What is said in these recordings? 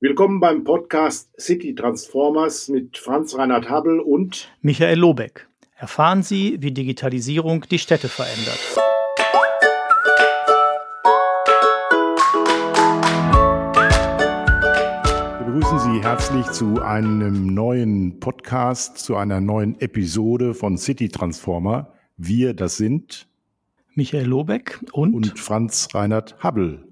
Willkommen beim Podcast City Transformers mit Franz Reinhard Habel und Michael Lobeck. Erfahren Sie, wie Digitalisierung die Städte verändert. Wir begrüßen Sie herzlich zu einem neuen Podcast, zu einer neuen Episode von City Transformer. Wir, das sind Michael Lobeck und, und Franz Reinhard Habel.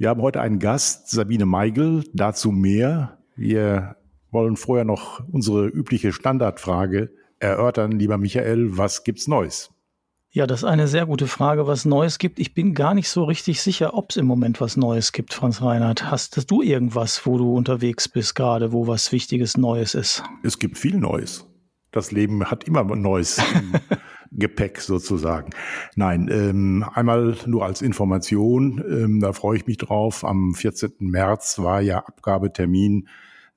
Wir haben heute einen Gast, Sabine Meigel, dazu mehr. Wir wollen vorher noch unsere übliche Standardfrage erörtern. Lieber Michael, was gibt's Neues? Ja, das ist eine sehr gute Frage, was Neues gibt. Ich bin gar nicht so richtig sicher, ob es im Moment was Neues gibt, Franz Reinhardt. Hast du irgendwas, wo du unterwegs bist gerade, wo was Wichtiges Neues ist? Es gibt viel Neues. Das Leben hat immer Neues. Gepäck sozusagen. Nein, ähm, einmal nur als Information, ähm, da freue ich mich drauf. Am 14. März war ja Abgabetermin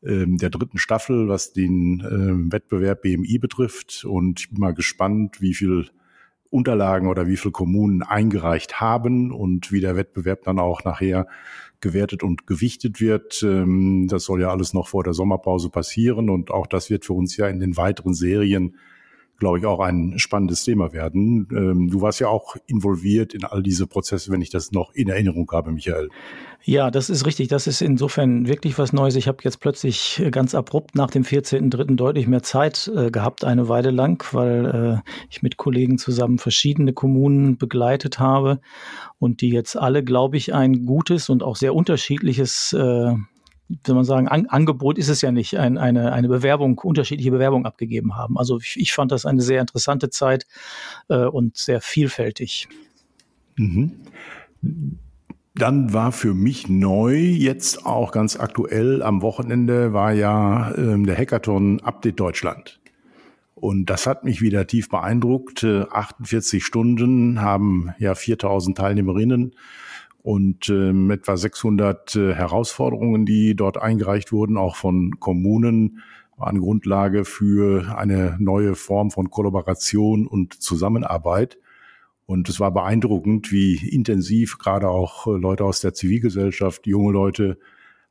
ähm, der dritten Staffel, was den ähm, Wettbewerb BMI betrifft. Und ich bin mal gespannt, wie viel Unterlagen oder wie viele Kommunen eingereicht haben und wie der Wettbewerb dann auch nachher gewertet und gewichtet wird. Ähm, das soll ja alles noch vor der Sommerpause passieren und auch das wird für uns ja in den weiteren Serien glaube ich, auch ein spannendes Thema werden. Ähm, du warst ja auch involviert in all diese Prozesse, wenn ich das noch in Erinnerung habe, Michael. Ja, das ist richtig. Das ist insofern wirklich was Neues. Ich habe jetzt plötzlich ganz abrupt nach dem 14.3. deutlich mehr Zeit äh, gehabt, eine Weile lang, weil äh, ich mit Kollegen zusammen verschiedene Kommunen begleitet habe und die jetzt alle, glaube ich, ein gutes und auch sehr unterschiedliches äh, soll man sagen, An Angebot ist es ja nicht, ein, eine, eine Bewerbung, unterschiedliche Bewerbungen abgegeben haben. Also ich, ich fand das eine sehr interessante Zeit äh, und sehr vielfältig. Mhm. Dann war für mich neu, jetzt auch ganz aktuell, am Wochenende war ja ähm, der Hackathon Update Deutschland. Und das hat mich wieder tief beeindruckt. 48 Stunden haben ja 4000 Teilnehmerinnen und ähm, etwa 600 äh, Herausforderungen, die dort eingereicht wurden, auch von Kommunen, waren Grundlage für eine neue Form von Kollaboration und Zusammenarbeit. Und es war beeindruckend, wie intensiv gerade auch äh, Leute aus der Zivilgesellschaft, junge Leute,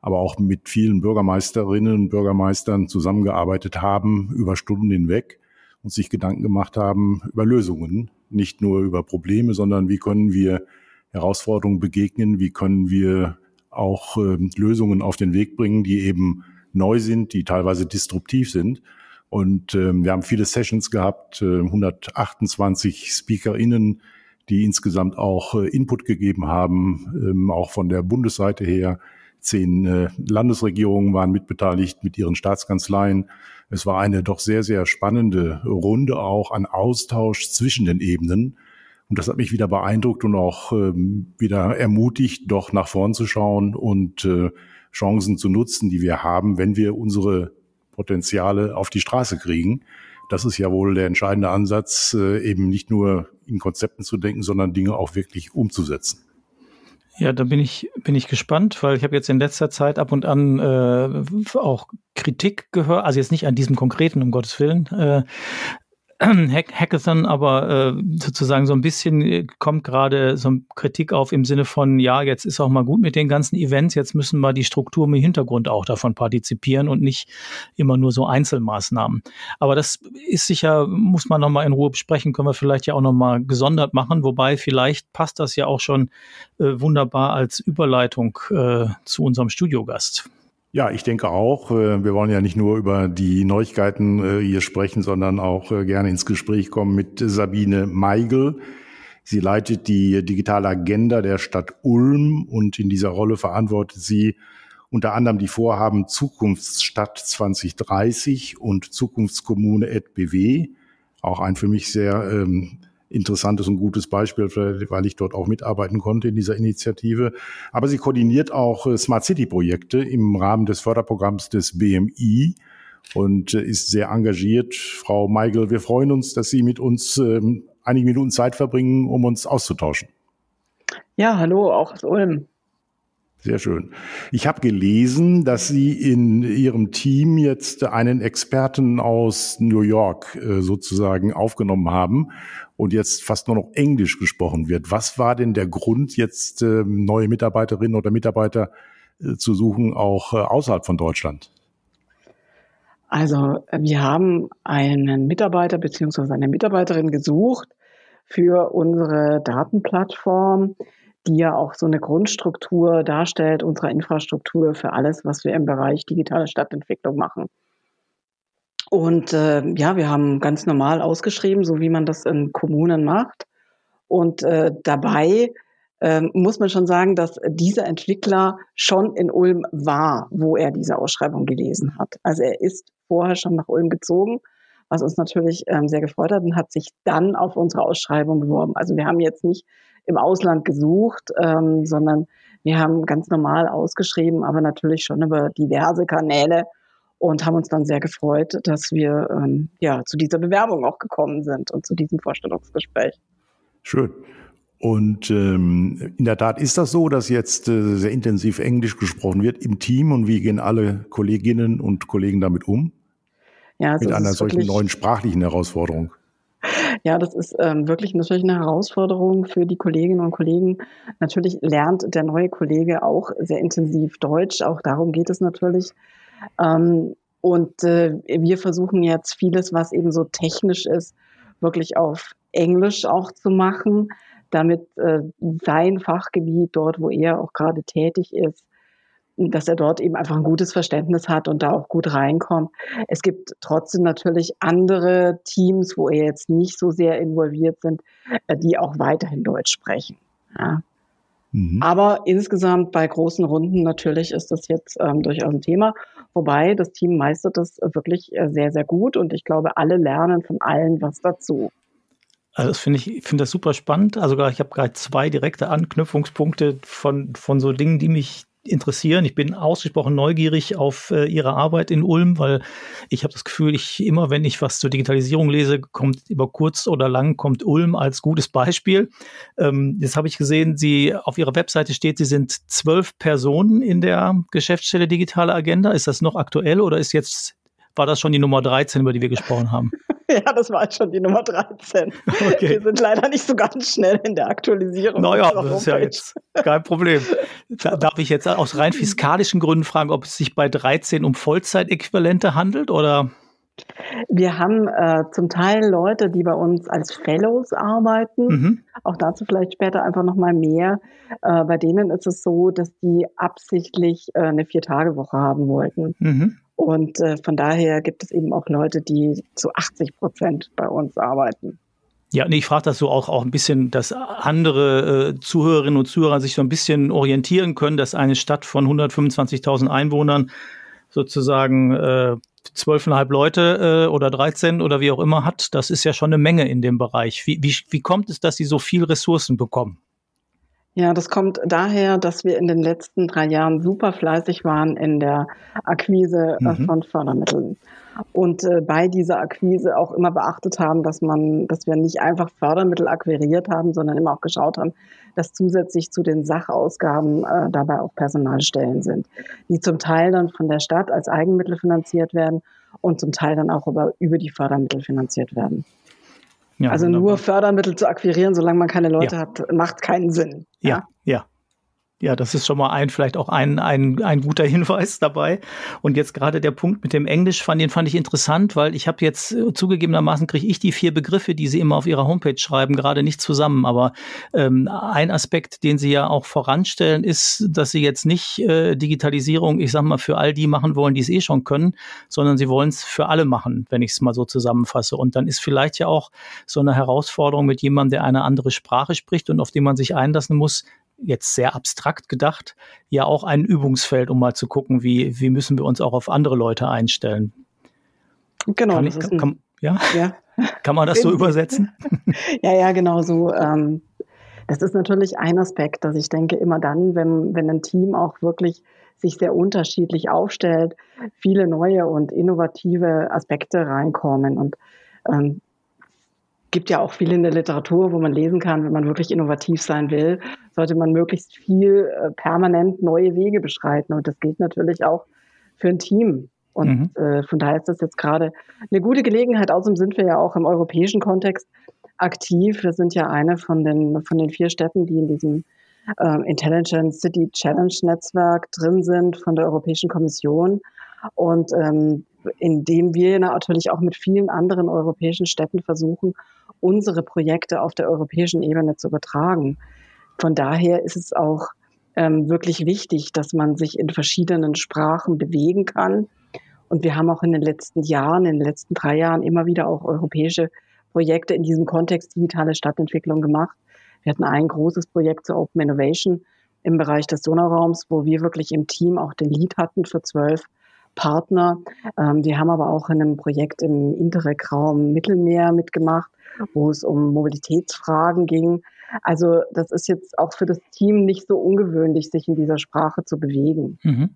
aber auch mit vielen Bürgermeisterinnen und Bürgermeistern zusammengearbeitet haben über Stunden hinweg und sich Gedanken gemacht haben über Lösungen, nicht nur über Probleme, sondern wie können wir Herausforderungen begegnen, wie können wir auch äh, Lösungen auf den Weg bringen, die eben neu sind, die teilweise disruptiv sind. Und ähm, wir haben viele Sessions gehabt, äh, 128 SpeakerInnen, die insgesamt auch äh, Input gegeben haben, ähm, auch von der Bundesseite her. Zehn äh, Landesregierungen waren mitbeteiligt mit ihren Staatskanzleien. Es war eine doch sehr, sehr spannende Runde auch an Austausch zwischen den Ebenen. Und das hat mich wieder beeindruckt und auch ähm, wieder ermutigt, doch nach vorn zu schauen und äh, Chancen zu nutzen, die wir haben, wenn wir unsere Potenziale auf die Straße kriegen. Das ist ja wohl der entscheidende Ansatz, äh, eben nicht nur in Konzepten zu denken, sondern Dinge auch wirklich umzusetzen. Ja, da bin ich, bin ich gespannt, weil ich habe jetzt in letzter Zeit ab und an äh, auch Kritik gehört, also jetzt nicht an diesem konkreten, um Gottes Willen, äh, Hack Hackathon, aber äh, sozusagen so ein bisschen äh, kommt gerade so Kritik auf im Sinne von, ja, jetzt ist auch mal gut mit den ganzen Events, jetzt müssen wir die Struktur im Hintergrund auch davon partizipieren und nicht immer nur so Einzelmaßnahmen. Aber das ist sicher, muss man nochmal in Ruhe besprechen, können wir vielleicht ja auch nochmal gesondert machen, wobei vielleicht passt das ja auch schon äh, wunderbar als Überleitung äh, zu unserem Studiogast. Ja, ich denke auch. Äh, wir wollen ja nicht nur über die Neuigkeiten äh, hier sprechen, sondern auch äh, gerne ins Gespräch kommen mit Sabine Meigel. Sie leitet die digitale Agenda der Stadt Ulm und in dieser Rolle verantwortet sie unter anderem die Vorhaben Zukunftsstadt 2030 und Zukunftskommune BW. Auch ein für mich sehr ähm, interessantes und gutes Beispiel, weil ich dort auch mitarbeiten konnte in dieser Initiative. Aber sie koordiniert auch äh, Smart City Projekte im Rahmen des Förderprogramms des BMI und äh, ist sehr engagiert. Frau Meigel, wir freuen uns, dass Sie mit uns ähm, einige Minuten Zeit verbringen, um uns auszutauschen. Ja, hallo, auch aus Ulm. Sehr schön. Ich habe gelesen, dass Sie in Ihrem Team jetzt einen Experten aus New York äh, sozusagen aufgenommen haben und jetzt fast nur noch Englisch gesprochen wird. Was war denn der Grund, jetzt äh, neue Mitarbeiterinnen oder Mitarbeiter äh, zu suchen, auch äh, außerhalb von Deutschland? Also wir haben einen Mitarbeiter beziehungsweise eine Mitarbeiterin gesucht für unsere Datenplattform, die ja auch so eine Grundstruktur darstellt unserer Infrastruktur für alles, was wir im Bereich digitale Stadtentwicklung machen. Und äh, ja, wir haben ganz normal ausgeschrieben, so wie man das in Kommunen macht. Und äh, dabei ähm, muss man schon sagen, dass dieser Entwickler schon in Ulm war, wo er diese Ausschreibung gelesen hat. Also er ist vorher schon nach Ulm gezogen, was uns natürlich ähm, sehr gefreut hat und hat sich dann auf unsere Ausschreibung beworben. Also wir haben jetzt nicht im Ausland gesucht, ähm, sondern wir haben ganz normal ausgeschrieben, aber natürlich schon über diverse Kanäle und haben uns dann sehr gefreut, dass wir ähm, ja zu dieser Bewerbung auch gekommen sind und zu diesem Vorstellungsgespräch. Schön. Und ähm, in der Tat ist das so, dass jetzt äh, sehr intensiv Englisch gesprochen wird im Team und wie gehen alle Kolleginnen und Kollegen damit um? Ja, also Mit einer solchen neuen sprachlichen Herausforderung. Ja, das ist ähm, wirklich natürlich eine Herausforderung für die Kolleginnen und Kollegen. Natürlich lernt der neue Kollege auch sehr intensiv Deutsch. Auch darum geht es natürlich. Ähm, und äh, wir versuchen jetzt vieles, was eben so technisch ist, wirklich auf Englisch auch zu machen damit äh, sein Fachgebiet dort, wo er auch gerade tätig ist, dass er dort eben einfach ein gutes Verständnis hat und da auch gut reinkommt. Es gibt trotzdem natürlich andere Teams, wo er jetzt nicht so sehr involviert sind, äh, die auch weiterhin Deutsch sprechen. Ja. Mhm. Aber insgesamt bei großen Runden natürlich ist das jetzt ähm, durchaus ein Thema. Wobei das Team meistert das wirklich äh, sehr, sehr gut und ich glaube, alle lernen von allen was dazu. Also das finde ich, finde das super spannend. Also ich habe gerade zwei direkte Anknüpfungspunkte von, von so Dingen, die mich interessieren. Ich bin ausgesprochen neugierig auf äh, Ihre Arbeit in Ulm, weil ich habe das Gefühl, ich immer, wenn ich was zur Digitalisierung lese, kommt über kurz oder lang kommt Ulm als gutes Beispiel. Ähm, jetzt habe ich gesehen, Sie auf Ihrer Webseite steht, Sie sind zwölf Personen in der Geschäftsstelle Digitale Agenda. Ist das noch aktuell oder ist jetzt war das schon die Nummer 13, über die wir gesprochen haben? ja, das war schon die Nummer 13. Okay. Wir sind leider nicht so ganz schnell in der Aktualisierung. Naja, das ist ja jetzt kein Problem. Da, darf ich jetzt aus rein fiskalischen Gründen fragen, ob es sich bei 13 um Vollzeitäquivalente handelt oder? Wir haben äh, zum Teil Leute, die bei uns als Fellows arbeiten. Mhm. Auch dazu vielleicht später einfach noch mal mehr. Äh, bei denen ist es so, dass die absichtlich äh, eine Vier-Tage-Woche haben wollten. Mhm. Und äh, von daher gibt es eben auch Leute, die zu 80 Prozent bei uns arbeiten. Ja, nee, ich frage das so auch, auch ein bisschen, dass andere äh, Zuhörerinnen und Zuhörer sich so ein bisschen orientieren können, dass eine Stadt von 125.000 Einwohnern sozusagen äh, Leute äh, oder 13 oder wie auch immer hat. Das ist ja schon eine Menge in dem Bereich. Wie, wie, wie kommt es, dass sie so viel Ressourcen bekommen? Ja, das kommt daher, dass wir in den letzten drei Jahren super fleißig waren in der Akquise äh, mhm. von Fördermitteln. Und äh, bei dieser Akquise auch immer beachtet haben, dass man, dass wir nicht einfach Fördermittel akquiriert haben, sondern immer auch geschaut haben, dass zusätzlich zu den Sachausgaben äh, dabei auch Personalstellen sind, die zum Teil dann von der Stadt als Eigenmittel finanziert werden und zum Teil dann auch über, über die Fördermittel finanziert werden. Ja, also wunderbar. nur Fördermittel zu akquirieren, solange man keine Leute ja. hat, macht keinen Sinn. Ja, ja. das ist schon mal ein, vielleicht auch ein, ein, ein guter Hinweis dabei. Und jetzt gerade der Punkt mit dem Englisch, fand, den fand ich interessant, weil ich habe jetzt äh, zugegebenermaßen kriege ich die vier Begriffe, die Sie immer auf Ihrer Homepage schreiben, gerade nicht zusammen. Aber ähm, ein Aspekt, den Sie ja auch voranstellen, ist, dass Sie jetzt nicht äh, Digitalisierung, ich sag mal, für all die machen wollen, die es eh schon können, sondern Sie wollen es für alle machen, wenn ich es mal so zusammenfasse. Und dann ist vielleicht ja auch so eine Herausforderung mit jemandem, der eine andere Sprache spricht und auf den man sich einlassen muss, jetzt sehr abstrakt gedacht, ja auch ein Übungsfeld, um mal zu gucken, wie, wie müssen wir uns auch auf andere Leute einstellen. Genau. Kann, ich, kann, kann, ja? ja? kann man das so übersetzen? ja, ja, genau so. Ähm, das ist natürlich ein Aspekt, dass ich denke, immer dann, wenn, wenn ein Team auch wirklich sich sehr unterschiedlich aufstellt, viele neue und innovative Aspekte reinkommen. Und ähm, gibt ja auch viel in der Literatur, wo man lesen kann, wenn man wirklich innovativ sein will, sollte man möglichst viel äh, permanent neue Wege beschreiten. Und das gilt natürlich auch für ein Team. Und mhm. äh, von daher ist das jetzt gerade eine gute Gelegenheit. Außerdem sind wir ja auch im europäischen Kontext aktiv. Wir sind ja eine von den, von den vier Städten, die in diesem äh, Intelligent City Challenge Netzwerk drin sind von der Europäischen Kommission und ähm, indem wir natürlich auch mit vielen anderen europäischen Städten versuchen, unsere Projekte auf der europäischen Ebene zu übertragen. Von daher ist es auch ähm, wirklich wichtig, dass man sich in verschiedenen Sprachen bewegen kann. Und wir haben auch in den letzten Jahren, in den letzten drei Jahren immer wieder auch europäische Projekte in diesem Kontext digitale Stadtentwicklung gemacht. Wir hatten ein großes Projekt zur Open Innovation im Bereich des Donauraums, wo wir wirklich im Team auch den Lead hatten für zwölf Partner. Ähm, wir haben aber auch in einem Projekt im Interreg-Raum Mittelmeer mitgemacht, wo es um Mobilitätsfragen ging. Also das ist jetzt auch für das Team nicht so ungewöhnlich, sich in dieser Sprache zu bewegen. Mhm.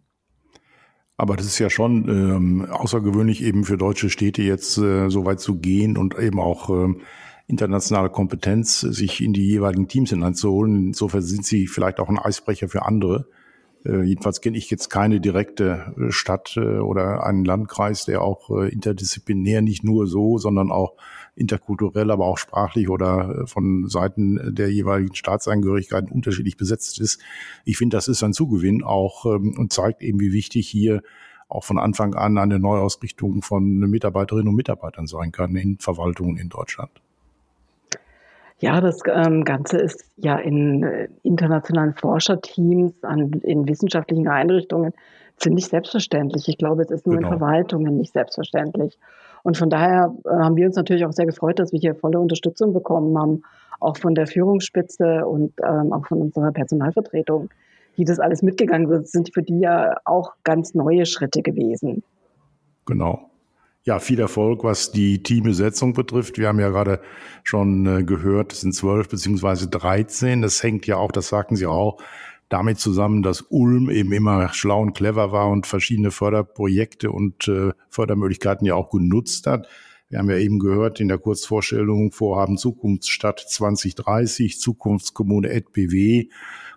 Aber das ist ja schon ähm, außergewöhnlich eben für deutsche Städte jetzt äh, so weit zu gehen und eben auch ähm, internationale Kompetenz sich in die jeweiligen Teams hineinzuholen. Insofern sind sie vielleicht auch ein Eisbrecher für andere. Äh, jedenfalls kenne ich jetzt keine direkte äh, Stadt äh, oder einen Landkreis, der auch äh, interdisziplinär nicht nur so, sondern auch interkulturell, aber auch sprachlich oder äh, von Seiten der jeweiligen Staatsangehörigkeiten unterschiedlich besetzt ist. Ich finde, das ist ein Zugewinn auch ähm, und zeigt eben, wie wichtig hier auch von Anfang an eine Neuausrichtung von Mitarbeiterinnen und Mitarbeitern sein kann in Verwaltungen in Deutschland. Ja, das ähm, Ganze ist ja in äh, internationalen Forscherteams, an, in wissenschaftlichen Einrichtungen ziemlich selbstverständlich. Ich glaube, es ist nur genau. in Verwaltungen nicht selbstverständlich. Und von daher äh, haben wir uns natürlich auch sehr gefreut, dass wir hier volle Unterstützung bekommen haben, auch von der Führungsspitze und ähm, auch von unserer Personalvertretung, die das alles mitgegangen sind, sind für die ja auch ganz neue Schritte gewesen. Genau. Ja, viel Erfolg, was die Teambesetzung betrifft. Wir haben ja gerade schon äh, gehört, es sind zwölf beziehungsweise dreizehn. Das hängt ja auch, das sagten Sie auch, damit zusammen, dass Ulm eben immer schlau und clever war und verschiedene Förderprojekte und äh, Fördermöglichkeiten ja auch genutzt hat. Wir haben ja eben gehört in der Kurzvorstellung Vorhaben Zukunftsstadt 2030, Zukunftskommune EdBW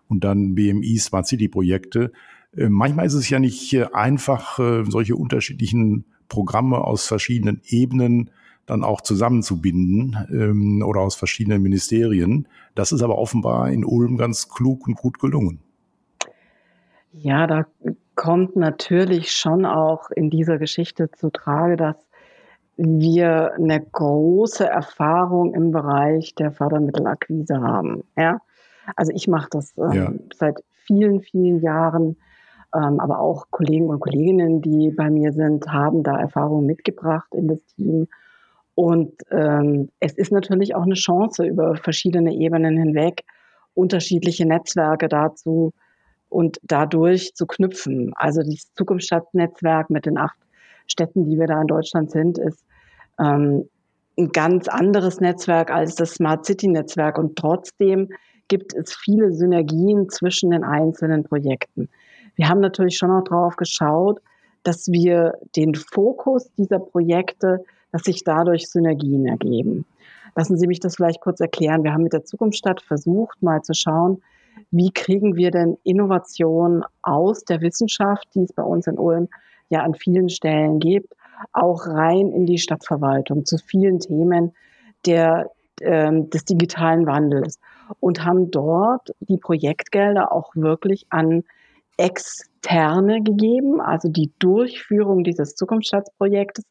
und dann BMI Smart City Projekte. Äh, manchmal ist es ja nicht äh, einfach, äh, solche unterschiedlichen Programme aus verschiedenen Ebenen dann auch zusammenzubinden ähm, oder aus verschiedenen Ministerien. Das ist aber offenbar in Ulm ganz klug und gut gelungen. Ja, da kommt natürlich schon auch in dieser Geschichte zu Trage, dass wir eine große Erfahrung im Bereich der Fördermittelakquise haben. Ja? Also ich mache das ähm, ja. seit vielen, vielen Jahren, ähm, aber auch Kollegen und Kolleginnen, die bei mir sind, haben da Erfahrungen mitgebracht in das Team. Und ähm, es ist natürlich auch eine Chance, über verschiedene Ebenen hinweg unterschiedliche Netzwerke dazu und dadurch zu knüpfen. Also das Zukunftsstadtnetzwerk mit den acht Städten, die wir da in Deutschland sind, ist ähm, ein ganz anderes Netzwerk als das Smart City Netzwerk und trotzdem gibt es viele Synergien zwischen den einzelnen Projekten. Wir haben natürlich schon auch darauf geschaut, dass wir den Fokus dieser Projekte, dass sich dadurch Synergien ergeben. Lassen Sie mich das vielleicht kurz erklären. Wir haben mit der Zukunftsstadt versucht, mal zu schauen, wie kriegen wir denn Innovation aus der Wissenschaft, die es bei uns in Ulm ja an vielen Stellen gibt, auch rein in die Stadtverwaltung zu vielen Themen der, äh, des digitalen Wandels und haben dort die Projektgelder auch wirklich an externe gegeben. Also die Durchführung dieses Zukunftsstadtprojektes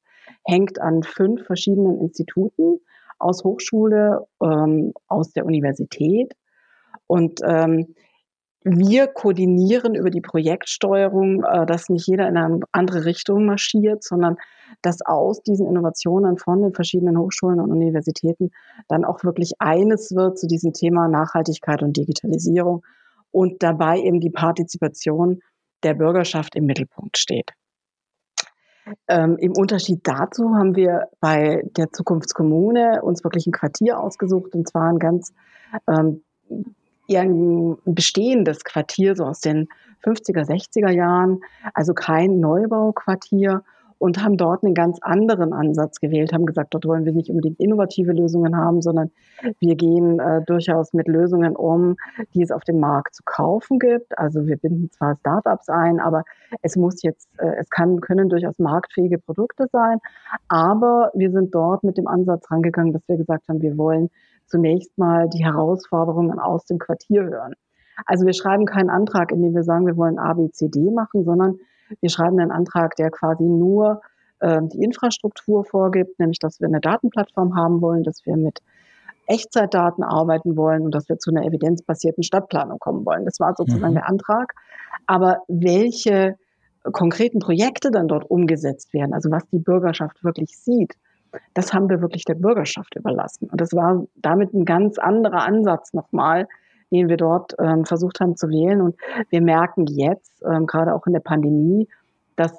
hängt an fünf verschiedenen Instituten aus Hochschule, ähm, aus der Universität und ähm, wir koordinieren über die Projektsteuerung, äh, dass nicht jeder in eine andere Richtung marschiert, sondern dass aus diesen Innovationen von den verschiedenen Hochschulen und Universitäten dann auch wirklich eines wird zu diesem Thema Nachhaltigkeit und Digitalisierung und dabei eben die Partizipation der Bürgerschaft im Mittelpunkt steht. Ähm, Im Unterschied dazu haben wir bei der Zukunftskommune uns wirklich ein Quartier ausgesucht und zwar ein ganz ähm, eher ein bestehendes Quartier, so aus den 50er, 60er Jahren, also kein Neubauquartier und haben dort einen ganz anderen Ansatz gewählt, haben gesagt, dort wollen wir nicht unbedingt innovative Lösungen haben, sondern wir gehen äh, durchaus mit Lösungen um, die es auf dem Markt zu kaufen gibt. Also wir binden zwar Startups ein, aber es muss jetzt, äh, es kann, können durchaus marktfähige Produkte sein. Aber wir sind dort mit dem Ansatz rangegangen, dass wir gesagt haben, wir wollen zunächst mal die Herausforderungen aus dem Quartier hören. Also wir schreiben keinen Antrag, in dem wir sagen, wir wollen A, B, C, D machen, sondern wir schreiben einen Antrag, der quasi nur äh, die Infrastruktur vorgibt, nämlich dass wir eine Datenplattform haben wollen, dass wir mit Echtzeitdaten arbeiten wollen und dass wir zu einer evidenzbasierten Stadtplanung kommen wollen. Das war sozusagen mhm. der Antrag. Aber welche konkreten Projekte dann dort umgesetzt werden, also was die Bürgerschaft wirklich sieht, das haben wir wirklich der Bürgerschaft überlassen. Und das war damit ein ganz anderer Ansatz nochmal, den wir dort ähm, versucht haben zu wählen. Und wir merken jetzt, ähm, gerade auch in der Pandemie, dass,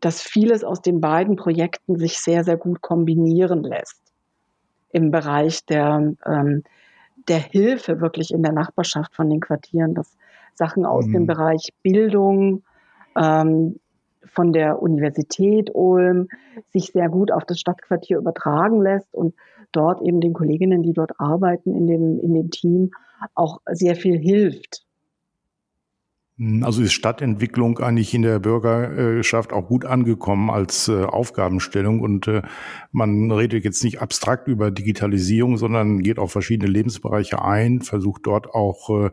dass vieles aus den beiden Projekten sich sehr, sehr gut kombinieren lässt im Bereich der, ähm, der Hilfe wirklich in der Nachbarschaft von den Quartieren, dass Sachen aus mhm. dem Bereich Bildung, ähm, von der Universität Ulm sich sehr gut auf das Stadtquartier übertragen lässt und dort eben den Kolleginnen, die dort arbeiten in dem, in dem Team, auch sehr viel hilft. Hm, also ist Stadtentwicklung eigentlich in der Bürgerschaft auch gut angekommen als äh, Aufgabenstellung und äh, man redet jetzt nicht abstrakt über Digitalisierung, sondern geht auf verschiedene Lebensbereiche ein, versucht dort auch äh,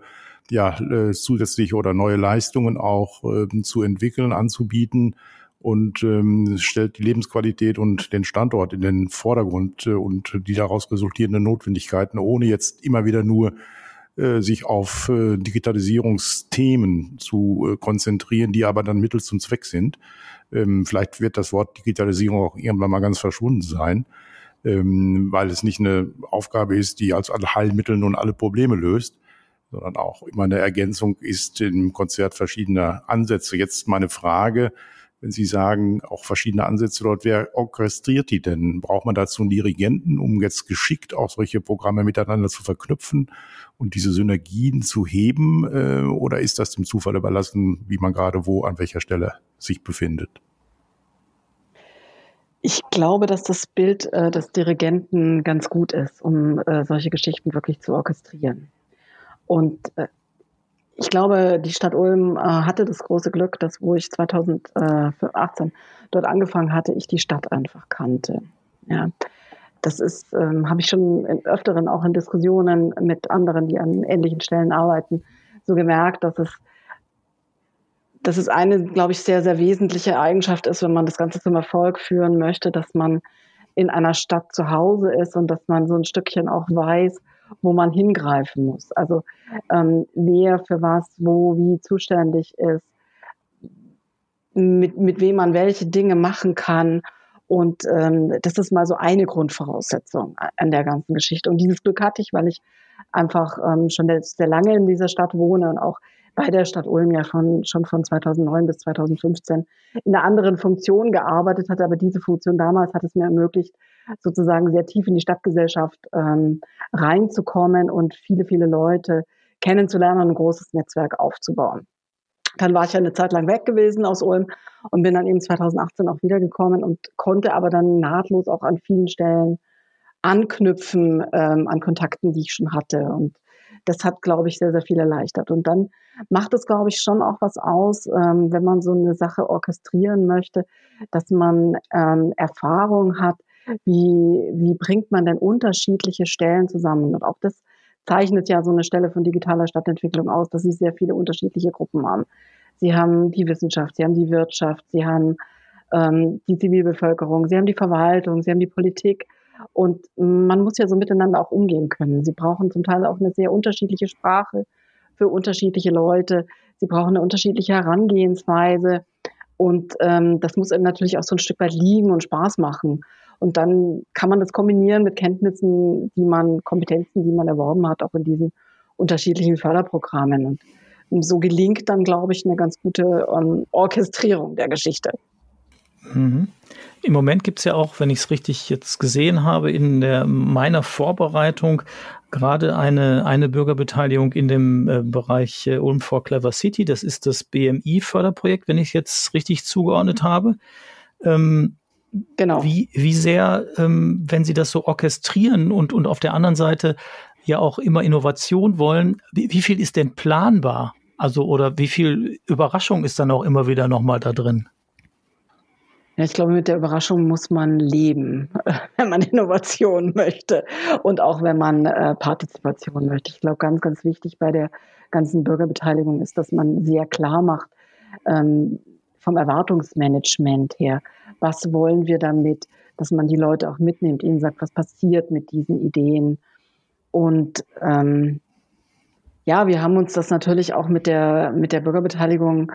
ja, äh, zusätzliche oder neue Leistungen auch äh, zu entwickeln, anzubieten und ähm, stellt die Lebensqualität und den Standort in den Vordergrund äh, und die daraus resultierenden Notwendigkeiten, ohne jetzt immer wieder nur äh, sich auf äh, Digitalisierungsthemen zu konzentrieren, die aber dann Mittel zum Zweck sind. Ähm, vielleicht wird das Wort Digitalisierung auch irgendwann mal ganz verschwunden sein, ähm, weil es nicht eine Aufgabe ist, die als Heilmittel nun alle Probleme löst, sondern auch immer eine Ergänzung ist im Konzert verschiedener Ansätze. Jetzt meine Frage, wenn Sie sagen, auch verschiedene Ansätze dort, wer orchestriert die denn? Braucht man dazu einen Dirigenten, um jetzt geschickt auch solche Programme miteinander zu verknüpfen und diese Synergien zu heben? Äh, oder ist das dem Zufall überlassen, wie man gerade wo, an welcher Stelle sich befindet? Ich glaube, dass das Bild äh, des Dirigenten ganz gut ist, um äh, solche Geschichten wirklich zu orchestrieren. Und äh, ich glaube, die Stadt Ulm äh, hatte das große Glück, dass wo ich 2018 dort angefangen hatte, ich die Stadt einfach kannte. Ja. Das ist, ähm, habe ich schon in öfteren auch in Diskussionen mit anderen, die an ähnlichen Stellen arbeiten, so gemerkt, dass es, dass es eine, glaube ich, sehr, sehr wesentliche Eigenschaft ist, wenn man das Ganze zum Erfolg führen möchte, dass man in einer Stadt zu Hause ist und dass man so ein Stückchen auch weiß, wo man hingreifen muss. Also ähm, wer für was, wo, wie zuständig ist, mit, mit wem man welche Dinge machen kann. Und ähm, das ist mal so eine Grundvoraussetzung an der ganzen Geschichte. Und dieses Glück hatte ich, weil ich einfach ähm, schon sehr lange in dieser Stadt wohne und auch bei der Stadt Ulm ja schon, schon von 2009 bis 2015 in einer anderen Funktion gearbeitet hatte. Aber diese Funktion damals hat es mir ermöglicht, sozusagen sehr tief in die Stadtgesellschaft ähm, reinzukommen und viele, viele Leute kennenzulernen und ein großes Netzwerk aufzubauen. Dann war ich ja eine Zeit lang weg gewesen aus Ulm und bin dann eben 2018 auch wiedergekommen und konnte aber dann nahtlos auch an vielen Stellen anknüpfen ähm, an Kontakten, die ich schon hatte. Und das hat, glaube ich, sehr, sehr viel erleichtert. Und dann macht es, glaube ich, schon auch was aus, ähm, wenn man so eine Sache orchestrieren möchte, dass man ähm, Erfahrung hat, wie, wie bringt man denn unterschiedliche Stellen zusammen? Und auch das zeichnet ja so eine Stelle von digitaler Stadtentwicklung aus, dass sie sehr viele unterschiedliche Gruppen haben. Sie haben die Wissenschaft, sie haben die Wirtschaft, sie haben ähm, die Zivilbevölkerung, sie haben die Verwaltung, sie haben die Politik. Und man muss ja so miteinander auch umgehen können. Sie brauchen zum Teil auch eine sehr unterschiedliche Sprache für unterschiedliche Leute. Sie brauchen eine unterschiedliche Herangehensweise. Und ähm, das muss eben natürlich auch so ein Stück weit liegen und Spaß machen. Und dann kann man das kombinieren mit Kenntnissen, die man, Kompetenzen, die man erworben hat, auch in diesen unterschiedlichen Förderprogrammen. Und so gelingt dann, glaube ich, eine ganz gute ähm, Orchestrierung der Geschichte. Mhm. Im Moment gibt es ja auch, wenn ich es richtig jetzt gesehen habe, in der, meiner Vorbereitung gerade eine, eine Bürgerbeteiligung in dem äh, Bereich äh, Ulm for Clever City. Das ist das BMI-Förderprojekt, wenn ich es jetzt richtig zugeordnet habe. Ähm, Genau. Wie, wie sehr, ähm, wenn Sie das so orchestrieren und, und auf der anderen Seite ja auch immer Innovation wollen, wie, wie viel ist denn planbar? Also, oder wie viel Überraschung ist dann auch immer wieder nochmal da drin? Ja, ich glaube, mit der Überraschung muss man leben, wenn man Innovation möchte und auch wenn man äh, Partizipation möchte. Ich glaube, ganz, ganz wichtig bei der ganzen Bürgerbeteiligung ist, dass man sehr klar macht, ähm, vom Erwartungsmanagement her, was wollen wir damit, dass man die Leute auch mitnimmt, ihnen sagt, was passiert mit diesen Ideen. Und ähm, ja, wir haben uns das natürlich auch mit der, mit der Bürgerbeteiligung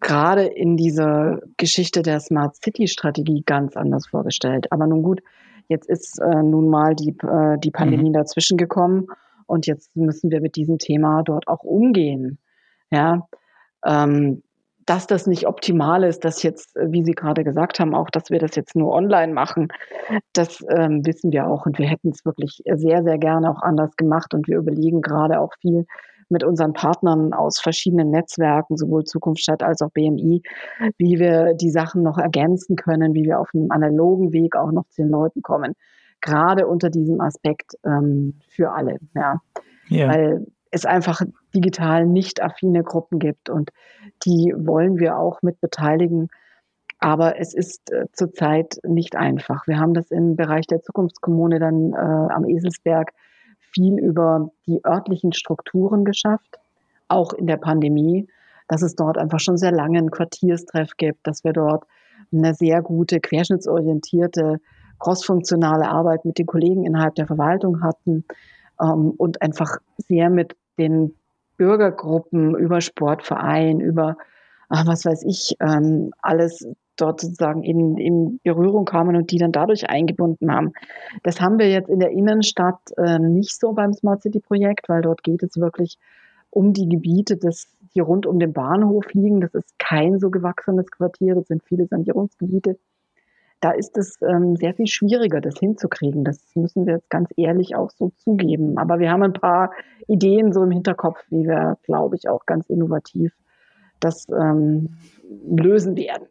gerade in dieser Geschichte der Smart City Strategie ganz anders vorgestellt. Aber nun gut, jetzt ist äh, nun mal die, äh, die Pandemie mhm. dazwischen gekommen und jetzt müssen wir mit diesem Thema dort auch umgehen. Ja, ähm, dass das nicht optimal ist, dass jetzt, wie Sie gerade gesagt haben, auch, dass wir das jetzt nur online machen, das ähm, wissen wir auch und wir hätten es wirklich sehr, sehr gerne auch anders gemacht und wir überlegen gerade auch viel, mit unseren Partnern aus verschiedenen Netzwerken, sowohl Zukunftsstadt als auch BMI, wie wir die Sachen noch ergänzen können, wie wir auf einem analogen Weg auch noch zu den Leuten kommen. Gerade unter diesem Aspekt ähm, für alle. Ja. ja. Weil es einfach digital nicht affine Gruppen gibt und die wollen wir auch mit beteiligen. Aber es ist äh, zurzeit nicht einfach. Wir haben das im Bereich der Zukunftskommune dann äh, am Eselsberg viel über die örtlichen Strukturen geschafft, auch in der Pandemie, dass es dort einfach schon sehr lange einen Quartierstreff gibt, dass wir dort eine sehr gute, querschnittsorientierte, crossfunktionale Arbeit mit den Kollegen innerhalb der Verwaltung hatten ähm, und einfach sehr mit den Bürgergruppen über Sportverein, über ach, was weiß ich, ähm, alles dort sozusagen in, in Berührung kamen und die dann dadurch eingebunden haben. Das haben wir jetzt in der Innenstadt äh, nicht so beim Smart City Projekt, weil dort geht es wirklich um die Gebiete, das, die rund um den Bahnhof liegen. Das ist kein so gewachsenes Quartier, das sind viele Sanierungsgebiete. Da ist es ähm, sehr viel schwieriger, das hinzukriegen. Das müssen wir jetzt ganz ehrlich auch so zugeben. Aber wir haben ein paar Ideen so im Hinterkopf, wie wir, glaube ich, auch ganz innovativ das ähm, lösen werden.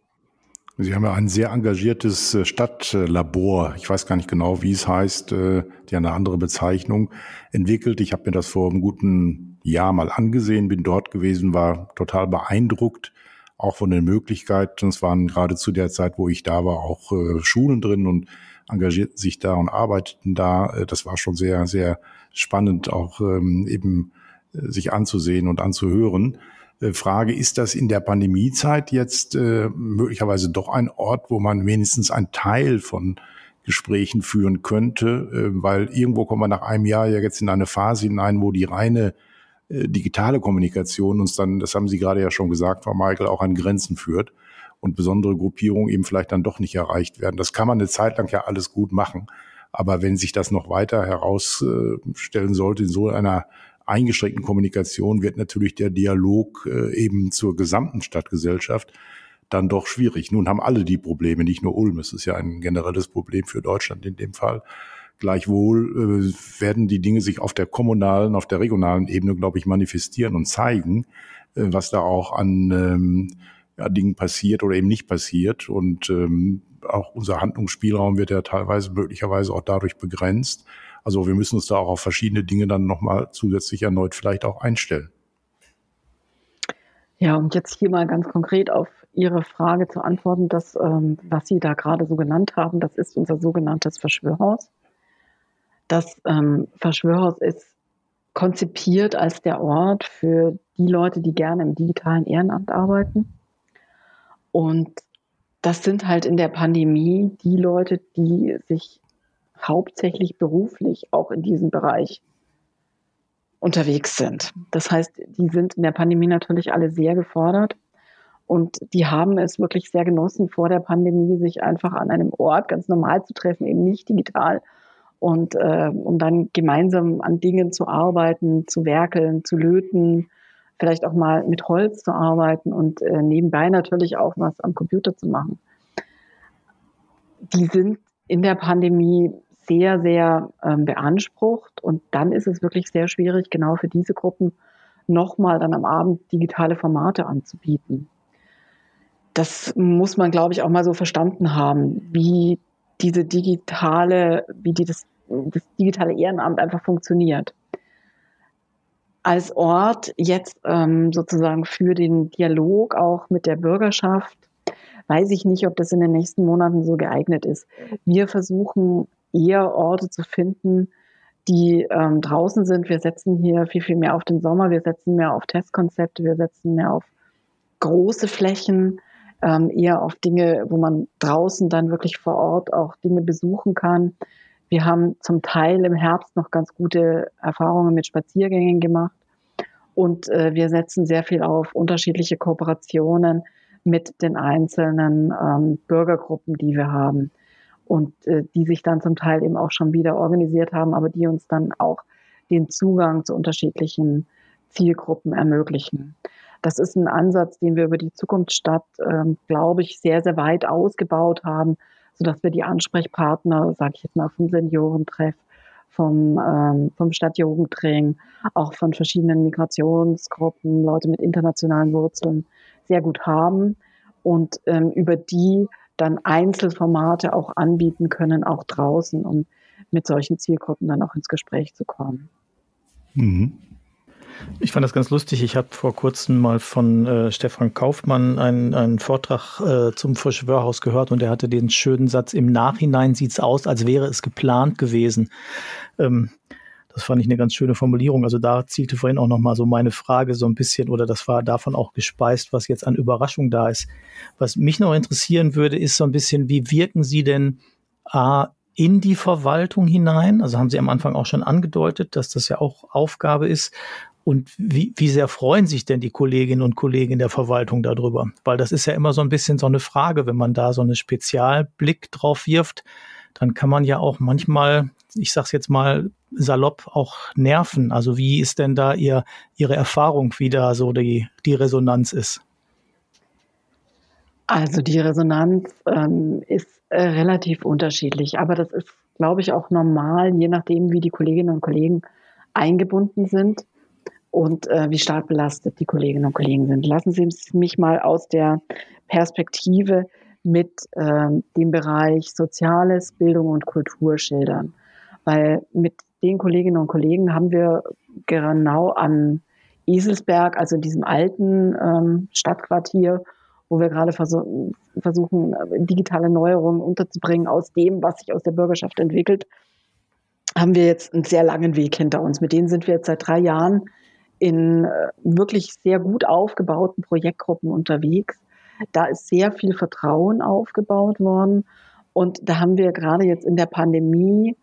Sie haben ja ein sehr engagiertes äh, Stadtlabor, ich weiß gar nicht genau, wie es heißt, äh, die eine andere Bezeichnung entwickelt. Ich habe mir das vor einem guten Jahr mal angesehen, bin dort gewesen, war total beeindruckt, auch von den Möglichkeiten. Es waren gerade zu der Zeit, wo ich da war, auch äh, Schulen drin und engagierten sich da und arbeiteten da. Das war schon sehr, sehr spannend, auch ähm, eben sich anzusehen und anzuhören. Äh, Frage, ist das in der Pandemiezeit jetzt äh, möglicherweise doch ein Ort, wo man wenigstens einen Teil von Gesprächen führen könnte, äh, weil irgendwo kommen wir nach einem Jahr ja jetzt in eine Phase hinein, wo die reine äh, digitale Kommunikation uns dann, das haben Sie gerade ja schon gesagt, Frau Michael, auch an Grenzen führt und besondere Gruppierungen eben vielleicht dann doch nicht erreicht werden. Das kann man eine Zeit lang ja alles gut machen. Aber wenn sich das noch weiter herausstellen sollte in so einer eingeschränkten Kommunikation wird natürlich der Dialog äh, eben zur gesamten Stadtgesellschaft dann doch schwierig. Nun haben alle die Probleme, nicht nur Ulm. Es ist ja ein generelles Problem für Deutschland in dem Fall. Gleichwohl äh, werden die Dinge sich auf der kommunalen, auf der regionalen Ebene, glaube ich, manifestieren und zeigen, äh, was da auch an ähm, ja, Dingen passiert oder eben nicht passiert. Und ähm, auch unser Handlungsspielraum wird ja teilweise möglicherweise auch dadurch begrenzt. Also wir müssen uns da auch auf verschiedene Dinge dann nochmal zusätzlich erneut vielleicht auch einstellen. Ja, um jetzt hier mal ganz konkret auf Ihre Frage zu antworten, das, ähm, was Sie da gerade so genannt haben, das ist unser sogenanntes Verschwörhaus. Das ähm, Verschwörhaus ist konzipiert als der Ort für die Leute, die gerne im digitalen Ehrenamt arbeiten. Und das sind halt in der Pandemie die Leute, die sich hauptsächlich beruflich auch in diesem Bereich unterwegs sind. Das heißt, die sind in der Pandemie natürlich alle sehr gefordert und die haben es wirklich sehr genossen, vor der Pandemie sich einfach an einem Ort ganz normal zu treffen, eben nicht digital und äh, um dann gemeinsam an Dingen zu arbeiten, zu werkeln, zu löten, vielleicht auch mal mit Holz zu arbeiten und äh, nebenbei natürlich auch was am Computer zu machen. Die sind in der Pandemie sehr, sehr ähm, beansprucht. Und dann ist es wirklich sehr schwierig, genau für diese Gruppen nochmal dann am Abend digitale Formate anzubieten. Das muss man, glaube ich, auch mal so verstanden haben, wie diese digitale, wie die das, das digitale Ehrenamt einfach funktioniert. Als Ort jetzt ähm, sozusagen für den Dialog auch mit der Bürgerschaft weiß ich nicht, ob das in den nächsten Monaten so geeignet ist. Wir versuchen eher Orte zu finden, die ähm, draußen sind. Wir setzen hier viel, viel mehr auf den Sommer, wir setzen mehr auf Testkonzepte, wir setzen mehr auf große Flächen, ähm, eher auf Dinge, wo man draußen dann wirklich vor Ort auch Dinge besuchen kann. Wir haben zum Teil im Herbst noch ganz gute Erfahrungen mit Spaziergängen gemacht. Und äh, wir setzen sehr viel auf unterschiedliche Kooperationen mit den einzelnen ähm, Bürgergruppen, die wir haben und äh, die sich dann zum Teil eben auch schon wieder organisiert haben, aber die uns dann auch den Zugang zu unterschiedlichen Zielgruppen ermöglichen. Das ist ein Ansatz, den wir über die Zukunftsstadt, ähm, glaube ich, sehr, sehr weit ausgebaut haben, sodass wir die Ansprechpartner, sage ich jetzt mal, vom Seniorentreff, vom, ähm, vom Stadtjugendring, auch von verschiedenen Migrationsgruppen, Leute mit internationalen Wurzeln sehr gut haben und ähm, über die dann Einzelformate auch anbieten können, auch draußen, um mit solchen Zielgruppen dann auch ins Gespräch zu kommen. Mhm. Ich fand das ganz lustig. Ich habe vor kurzem mal von äh, Stefan Kaufmann einen, einen Vortrag äh, zum Verschwörhaus gehört und er hatte den schönen Satz, im Nachhinein sieht es aus, als wäre es geplant gewesen. Ähm, das fand ich eine ganz schöne Formulierung. Also da zielte vorhin auch nochmal so meine Frage so ein bisschen oder das war davon auch gespeist, was jetzt an Überraschung da ist. Was mich noch interessieren würde, ist so ein bisschen, wie wirken Sie denn A, in die Verwaltung hinein? Also haben Sie am Anfang auch schon angedeutet, dass das ja auch Aufgabe ist. Und wie, wie sehr freuen sich denn die Kolleginnen und Kollegen der Verwaltung darüber? Weil das ist ja immer so ein bisschen so eine Frage, wenn man da so einen Spezialblick drauf wirft, dann kann man ja auch manchmal, ich sag's jetzt mal salopp, auch nerven. Also wie ist denn da ihr, Ihre Erfahrung, wie da so die, die Resonanz ist? Also die Resonanz ähm, ist äh, relativ unterschiedlich, aber das ist, glaube ich, auch normal, je nachdem, wie die Kolleginnen und Kollegen eingebunden sind und äh, wie stark belastet die Kolleginnen und Kollegen sind. Lassen Sie mich mal aus der Perspektive mit äh, dem Bereich Soziales, Bildung und Kultur schildern. Weil mit den Kolleginnen und Kollegen haben wir genau an Eselsberg, also in diesem alten ähm, Stadtquartier, wo wir gerade versuch versuchen, digitale Neuerungen unterzubringen aus dem, was sich aus der Bürgerschaft entwickelt, haben wir jetzt einen sehr langen Weg hinter uns. Mit denen sind wir jetzt seit drei Jahren in äh, wirklich sehr gut aufgebauten Projektgruppen unterwegs. Da ist sehr viel Vertrauen aufgebaut worden. Und da haben wir gerade jetzt in der Pandemie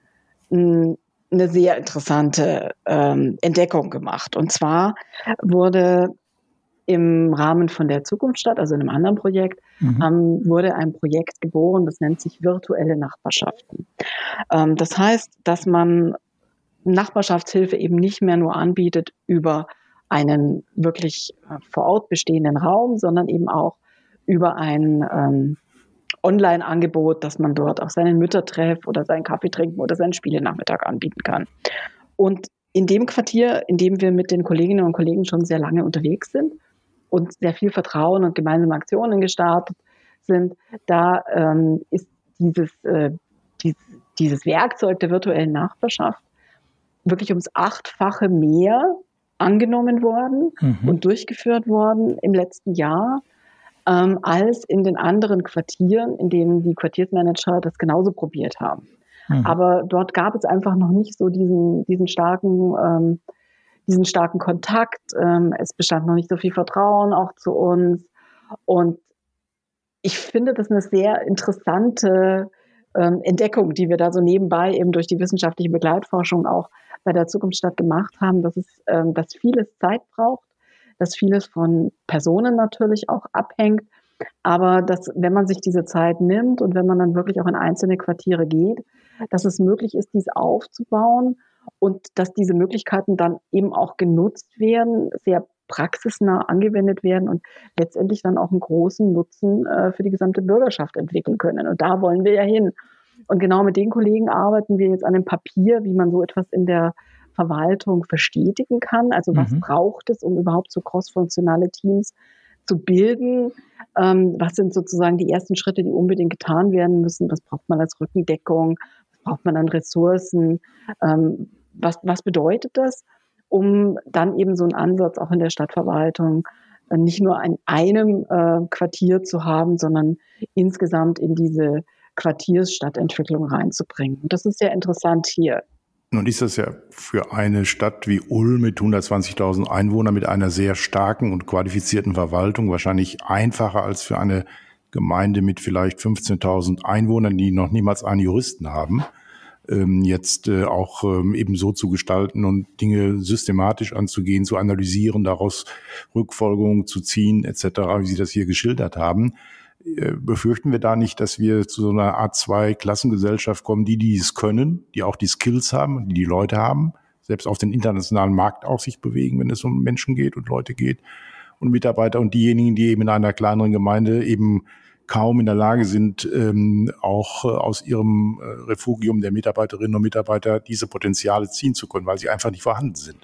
eine sehr interessante ähm, Entdeckung gemacht. Und zwar wurde im Rahmen von der Zukunftsstadt, also in einem anderen Projekt, mhm. ähm, wurde ein Projekt geboren, das nennt sich virtuelle Nachbarschaften. Ähm, das heißt, dass man Nachbarschaftshilfe eben nicht mehr nur anbietet über einen wirklich äh, vor Ort bestehenden Raum, sondern eben auch über ein ähm, Online-Angebot, dass man dort auch seinen Müttertreff oder seinen Kaffee trinken oder seinen Spielenachmittag anbieten kann. Und in dem Quartier, in dem wir mit den Kolleginnen und Kollegen schon sehr lange unterwegs sind und sehr viel Vertrauen und gemeinsame Aktionen gestartet sind, da ähm, ist dieses, äh, dieses, dieses Werkzeug der virtuellen Nachbarschaft wirklich ums Achtfache mehr angenommen worden mhm. und durchgeführt worden im letzten Jahr, ähm, als in den anderen Quartieren, in denen die Quartiersmanager das genauso probiert haben. Mhm. Aber dort gab es einfach noch nicht so diesen, diesen starken, ähm, diesen starken Kontakt. Ähm, es bestand noch nicht so viel Vertrauen auch zu uns. Und ich finde das eine sehr interessante ähm, Entdeckung, die wir da so nebenbei eben durch die wissenschaftliche Begleitforschung auch bei der Zukunftsstadt gemacht haben, dass es, ähm, dass vieles Zeit braucht, dass vieles von Personen natürlich auch abhängt, aber dass, wenn man sich diese Zeit nimmt und wenn man dann wirklich auch in einzelne Quartiere geht, dass es möglich ist, dies aufzubauen und dass diese Möglichkeiten dann eben auch genutzt werden, sehr praxisnah angewendet werden und letztendlich dann auch einen großen Nutzen äh, für die gesamte Bürgerschaft entwickeln können. Und da wollen wir ja hin. Und genau mit den Kollegen arbeiten wir jetzt an einem Papier, wie man so etwas in der Verwaltung verstetigen kann. Also was mhm. braucht es, um überhaupt so crossfunktionale Teams zu bilden? Ähm, was sind sozusagen die ersten Schritte, die unbedingt getan werden müssen? Was braucht man als Rückendeckung? Was braucht man an Ressourcen? Ähm, was, was bedeutet das? Um dann eben so einen Ansatz auch in der Stadtverwaltung äh, nicht nur in einem äh, Quartier zu haben, sondern insgesamt in diese Quartiersstadtentwicklung reinzubringen. Und das ist sehr interessant hier. Nun ist das ja für eine Stadt wie Ulm mit 120.000 Einwohnern mit einer sehr starken und qualifizierten Verwaltung wahrscheinlich einfacher als für eine Gemeinde mit vielleicht 15.000 Einwohnern, die noch niemals einen Juristen haben, ähm, jetzt äh, auch ähm, eben so zu gestalten und Dinge systematisch anzugehen, zu analysieren, daraus Rückfolgerungen zu ziehen, etc., wie Sie das hier geschildert haben. Äh, befürchten wir da nicht, dass wir zu so einer Art zwei Klassengesellschaft kommen, die die es können, die auch die Skills haben, die die Leute haben, selbst auf den internationalen Markt auch sich bewegen, wenn es um Menschen geht und Leute geht und Mitarbeiter und diejenigen, die eben in einer kleineren Gemeinde eben kaum in der Lage sind, ähm, auch äh, aus ihrem äh, Refugium der Mitarbeiterinnen und Mitarbeiter diese Potenziale ziehen zu können, weil sie einfach nicht vorhanden sind.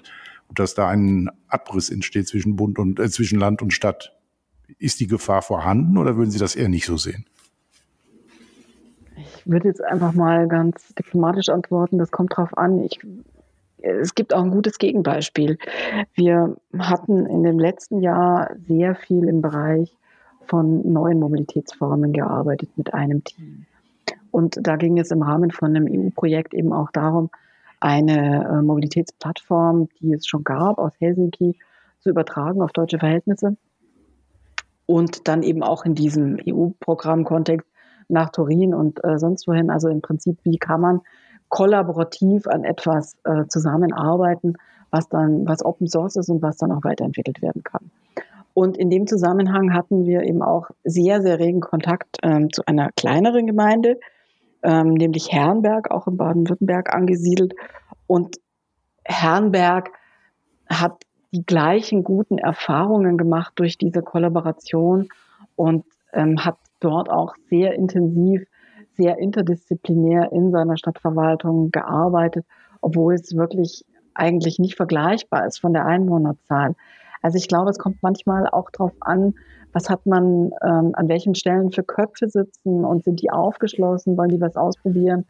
Und dass da ein Abriss entsteht zwischen Bund und äh, zwischen Land und Stadt. Ist die Gefahr vorhanden oder würden Sie das eher nicht so sehen? Ich würde jetzt einfach mal ganz diplomatisch antworten, das kommt drauf an. Ich, es gibt auch ein gutes Gegenbeispiel. Wir hatten in dem letzten Jahr sehr viel im Bereich von neuen Mobilitätsformen gearbeitet mit einem Team. Und da ging es im Rahmen von einem EU-Projekt eben auch darum, eine äh, Mobilitätsplattform, die es schon gab, aus Helsinki zu übertragen auf deutsche Verhältnisse und dann eben auch in diesem EU-Programm-Kontext nach Turin und äh, sonst wohin. Also im Prinzip, wie kann man kollaborativ an etwas äh, zusammenarbeiten, was dann, was Open Source ist und was dann auch weiterentwickelt werden kann. Und in dem Zusammenhang hatten wir eben auch sehr, sehr regen Kontakt ähm, zu einer kleineren Gemeinde, ähm, nämlich Herrenberg, auch in Baden-Württemberg angesiedelt. Und Herrenberg hat die gleichen guten Erfahrungen gemacht durch diese Kollaboration und ähm, hat dort auch sehr intensiv, sehr interdisziplinär in seiner Stadtverwaltung gearbeitet, obwohl es wirklich eigentlich nicht vergleichbar ist von der Einwohnerzahl. Also ich glaube, es kommt manchmal auch darauf an, was hat man ähm, an welchen Stellen für Köpfe sitzen und sind die aufgeschlossen, wollen die was ausprobieren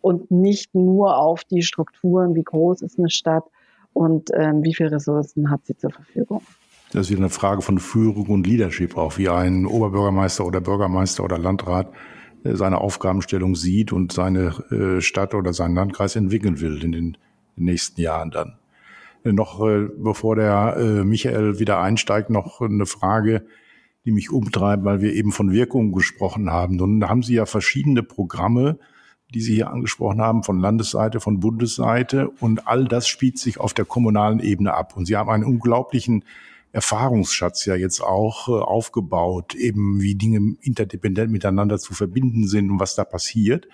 und nicht nur auf die Strukturen, wie groß ist eine Stadt, und ähm, wie viele Ressourcen hat sie zur Verfügung. Das ist wieder eine Frage von Führung und Leadership, auch wie ein Oberbürgermeister oder Bürgermeister oder Landrat äh, seine Aufgabenstellung sieht und seine äh, Stadt oder seinen Landkreis entwickeln will in den nächsten Jahren dann. Äh, noch bevor der Michael wieder einsteigt, noch eine Frage, die mich umtreibt, weil wir eben von Wirkung gesprochen haben. Nun haben Sie ja verschiedene Programme, die Sie hier angesprochen haben, von Landesseite, von Bundesseite. Und all das spielt sich auf der kommunalen Ebene ab. Und Sie haben einen unglaublichen Erfahrungsschatz ja jetzt auch äh, aufgebaut, eben wie Dinge interdependent miteinander zu verbinden sind und was da passiert.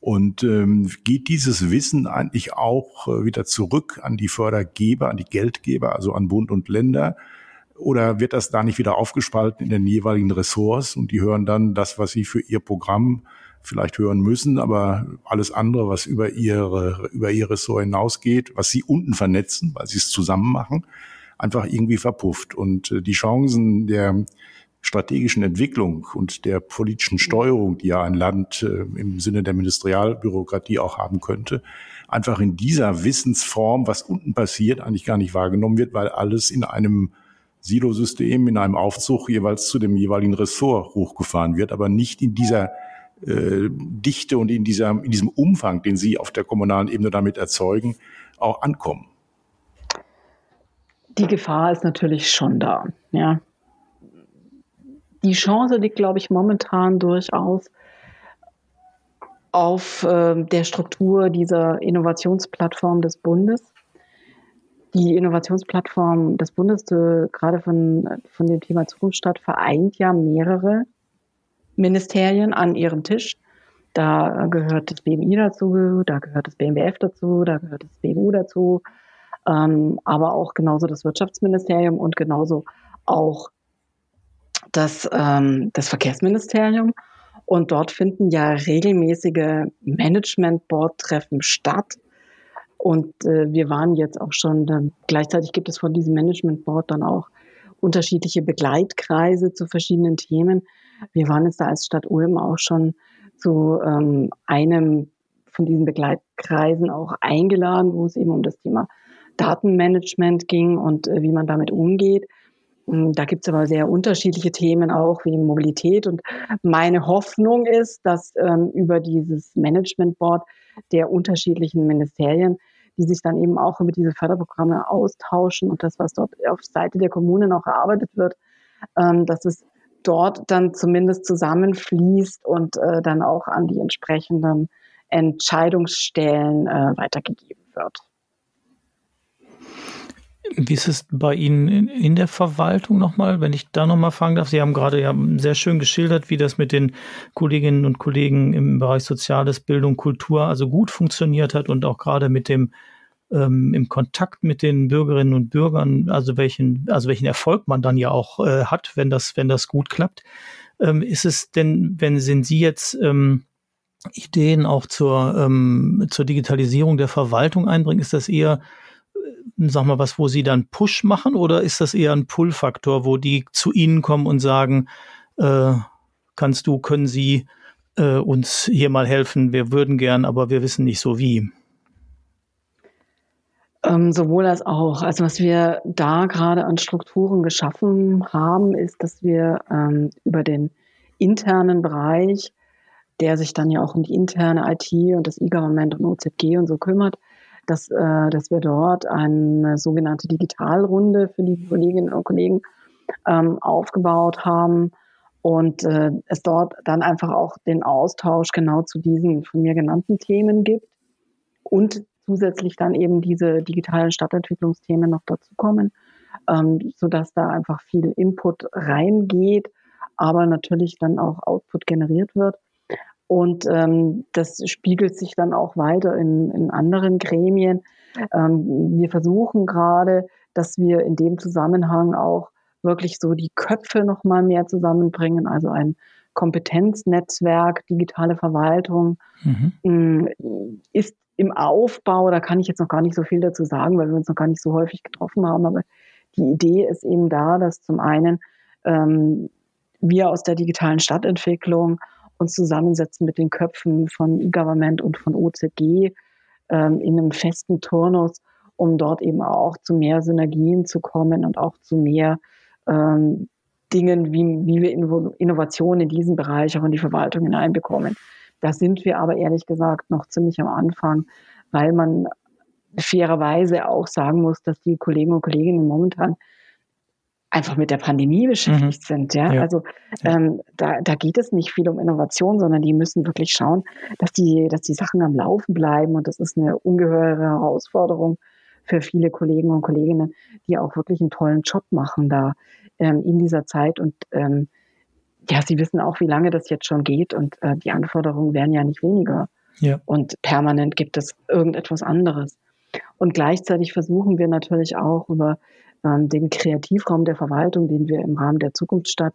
Und ähm, geht dieses Wissen eigentlich auch äh, wieder zurück an die Fördergeber, an die Geldgeber, also an Bund und Länder? Oder wird das da nicht wieder aufgespalten in den jeweiligen Ressorts und die hören dann das, was sie für ihr Programm vielleicht hören müssen, aber alles andere, was über ihre, über ihr Ressort hinausgeht, was sie unten vernetzen, weil sie es zusammen machen, einfach irgendwie verpufft. Und äh, die Chancen der strategischen Entwicklung und der politischen Steuerung, die ja ein Land äh, im Sinne der Ministerialbürokratie auch haben könnte, einfach in dieser Wissensform, was unten passiert, eigentlich gar nicht wahrgenommen wird, weil alles in einem Silosystem, in einem Aufzug jeweils zu dem jeweiligen Ressort hochgefahren wird, aber nicht in dieser äh, Dichte und in, dieser, in diesem Umfang, den Sie auf der kommunalen Ebene damit erzeugen, auch ankommen? Die Gefahr ist natürlich schon da. Ja. Die Chance liegt, glaube ich, momentan durchaus auf äh, der Struktur dieser Innovationsplattform des Bundes. Die Innovationsplattform des Bundes, äh, gerade von, von dem Thema Zukunftsstadt, vereint ja mehrere Ministerien an ihrem Tisch. Da gehört das BMI dazu, da gehört das BMWF dazu, da gehört das BMU dazu, ähm, aber auch genauso das Wirtschaftsministerium und genauso auch das, ähm, das Verkehrsministerium. Und dort finden ja regelmäßige Management-Board-Treffen statt. Und äh, wir waren jetzt auch schon, dann, gleichzeitig gibt es von diesem Management-Board dann auch unterschiedliche Begleitkreise zu verschiedenen Themen. Wir waren jetzt da als Stadt Ulm auch schon zu ähm, einem von diesen Begleitkreisen auch eingeladen, wo es eben um das Thema Datenmanagement ging und äh, wie man damit umgeht. Ähm, da gibt es aber sehr unterschiedliche Themen auch wie Mobilität. Und meine Hoffnung ist, dass ähm, über dieses Management Board der unterschiedlichen Ministerien die sich dann eben auch über diese Förderprogramme austauschen und das, was dort auf Seite der Kommunen auch erarbeitet wird, ähm, dass es dort dann zumindest zusammenfließt und äh, dann auch an die entsprechenden Entscheidungsstellen äh, weitergegeben wird. Wie ist es bei Ihnen in, in der Verwaltung nochmal, wenn ich da nochmal fragen darf? Sie haben gerade ja sehr schön geschildert, wie das mit den Kolleginnen und Kollegen im Bereich Soziales, Bildung, Kultur also gut funktioniert hat und auch gerade mit dem ähm, im Kontakt mit den Bürgerinnen und Bürgern, also welchen, also welchen Erfolg man dann ja auch äh, hat, wenn das, wenn das gut klappt. Ähm, ist es denn, wenn sind Sie jetzt ähm, Ideen auch zur, ähm, zur Digitalisierung der Verwaltung einbringen, ist das eher sag mal, was, wo Sie dann Push machen oder ist das eher ein Pull-Faktor, wo die zu Ihnen kommen und sagen, äh, kannst du, können Sie äh, uns hier mal helfen? Wir würden gern, aber wir wissen nicht so wie. Ähm, sowohl als auch. Also was wir da gerade an Strukturen geschaffen haben, ist, dass wir ähm, über den internen Bereich, der sich dann ja auch um die interne IT und das E-Government und OZG und so kümmert, dass, äh, dass wir dort eine sogenannte Digitalrunde für die Kolleginnen und Kollegen ähm, aufgebaut haben und äh, es dort dann einfach auch den Austausch genau zu diesen von mir genannten Themen gibt und zusätzlich dann eben diese digitalen Stadtentwicklungsthemen noch dazukommen, ähm, sodass da einfach viel Input reingeht, aber natürlich dann auch Output generiert wird. Und ähm, das spiegelt sich dann auch weiter in, in anderen Gremien. Ähm, wir versuchen gerade, dass wir in dem Zusammenhang auch wirklich so die Köpfe noch mal mehr zusammenbringen, also ein Kompetenznetzwerk, digitale Verwaltung mhm. Mm, ist im Aufbau. Da kann ich jetzt noch gar nicht so viel dazu sagen, weil wir uns noch gar nicht so häufig getroffen haben. Aber die Idee ist eben da, dass zum einen ähm, wir aus der digitalen Stadtentwicklung uns zusammensetzen mit den Köpfen von E-Government und von OZG ähm, in einem festen Turnus, um dort eben auch zu mehr Synergien zu kommen und auch zu mehr ähm, Dingen, wie, wie wir Innovationen in diesem Bereich auch in die Verwaltung hineinbekommen. Da sind wir aber ehrlich gesagt noch ziemlich am Anfang, weil man fairerweise auch sagen muss, dass die Kollegen und Kolleginnen momentan einfach mit der Pandemie beschäftigt mhm. sind. Ja? ja. Also ähm, da, da geht es nicht viel um Innovation, sondern die müssen wirklich schauen, dass die, dass die Sachen am Laufen bleiben. Und das ist eine ungeheure Herausforderung für viele Kollegen und Kolleginnen, die auch wirklich einen tollen Job machen da ähm, in dieser Zeit. Und ähm, ja, sie wissen auch, wie lange das jetzt schon geht und äh, die Anforderungen werden ja nicht weniger. Ja. Und permanent gibt es irgendetwas anderes. Und gleichzeitig versuchen wir natürlich auch über ähm, den Kreativraum der Verwaltung, den wir im Rahmen der Zukunftsstadt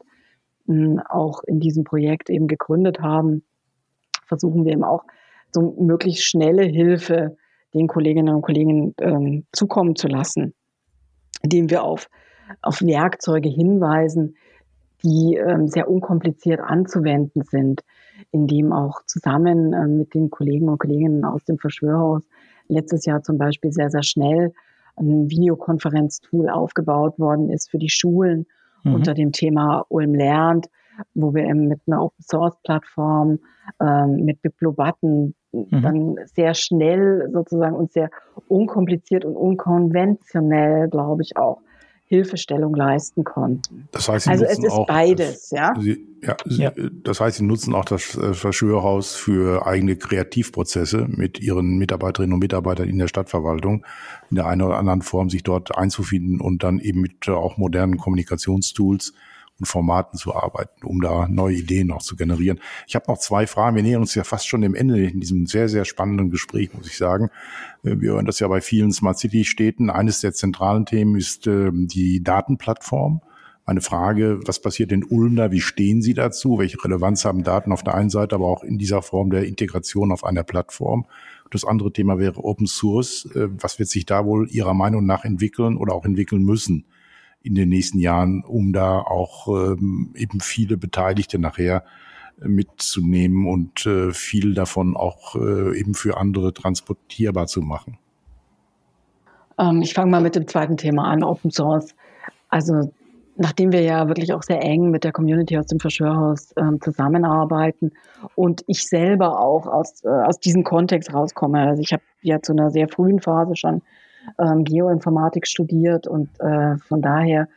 äh, auch in diesem Projekt eben gegründet haben, versuchen wir eben auch so möglichst schnelle Hilfe den Kolleginnen und Kollegen ähm, zukommen zu lassen, indem wir auf, auf Werkzeuge hinweisen, die ähm, sehr unkompliziert anzuwenden sind, indem auch zusammen äh, mit den Kollegen und Kolleginnen aus dem Verschwörhaus letztes Jahr zum Beispiel sehr, sehr schnell ein Videokonferenztool aufgebaut worden ist für die Schulen mhm. unter dem Thema Ulm lernt, wo wir eben mit einer Open Source Plattform, ähm, mit BibloButton mhm. dann sehr schnell sozusagen und sehr unkompliziert und unkonventionell, glaube ich, auch Hilfestellung leisten konnten. Das heißt, Sie also es ist auch beides, das, ja. Sie, ja, ja. Das heißt, Sie nutzen auch das äh, Verschwörhaus für eigene Kreativprozesse mit Ihren Mitarbeiterinnen und Mitarbeitern in der Stadtverwaltung in der einen oder anderen Form sich dort einzufinden und dann eben mit äh, auch modernen Kommunikationstools und Formaten zu arbeiten, um da neue Ideen noch zu generieren. Ich habe noch zwei Fragen. Wir nähern uns ja fast schon dem Ende in diesem sehr, sehr spannenden Gespräch, muss ich sagen. Äh, wir hören das ja bei vielen Smart City Städten. Eines der zentralen Themen ist äh, die Datenplattform. Eine Frage, was passiert in Ulm da? Wie stehen Sie dazu? Welche Relevanz haben Daten auf der einen Seite, aber auch in dieser Form der Integration auf einer Plattform? Das andere Thema wäre Open Source. Äh, was wird sich da wohl Ihrer Meinung nach entwickeln oder auch entwickeln müssen? In den nächsten Jahren, um da auch ähm, eben viele Beteiligte nachher mitzunehmen und äh, viel davon auch äh, eben für andere transportierbar zu machen? Ähm, ich fange mal mit dem zweiten Thema an, Open Source. Also nachdem wir ja wirklich auch sehr eng mit der Community aus dem Verschwörhaus ähm, zusammenarbeiten und ich selber auch aus, äh, aus diesem Kontext rauskomme. Also ich habe ja zu einer sehr frühen Phase schon ähm, Geoinformatik studiert und äh, von daher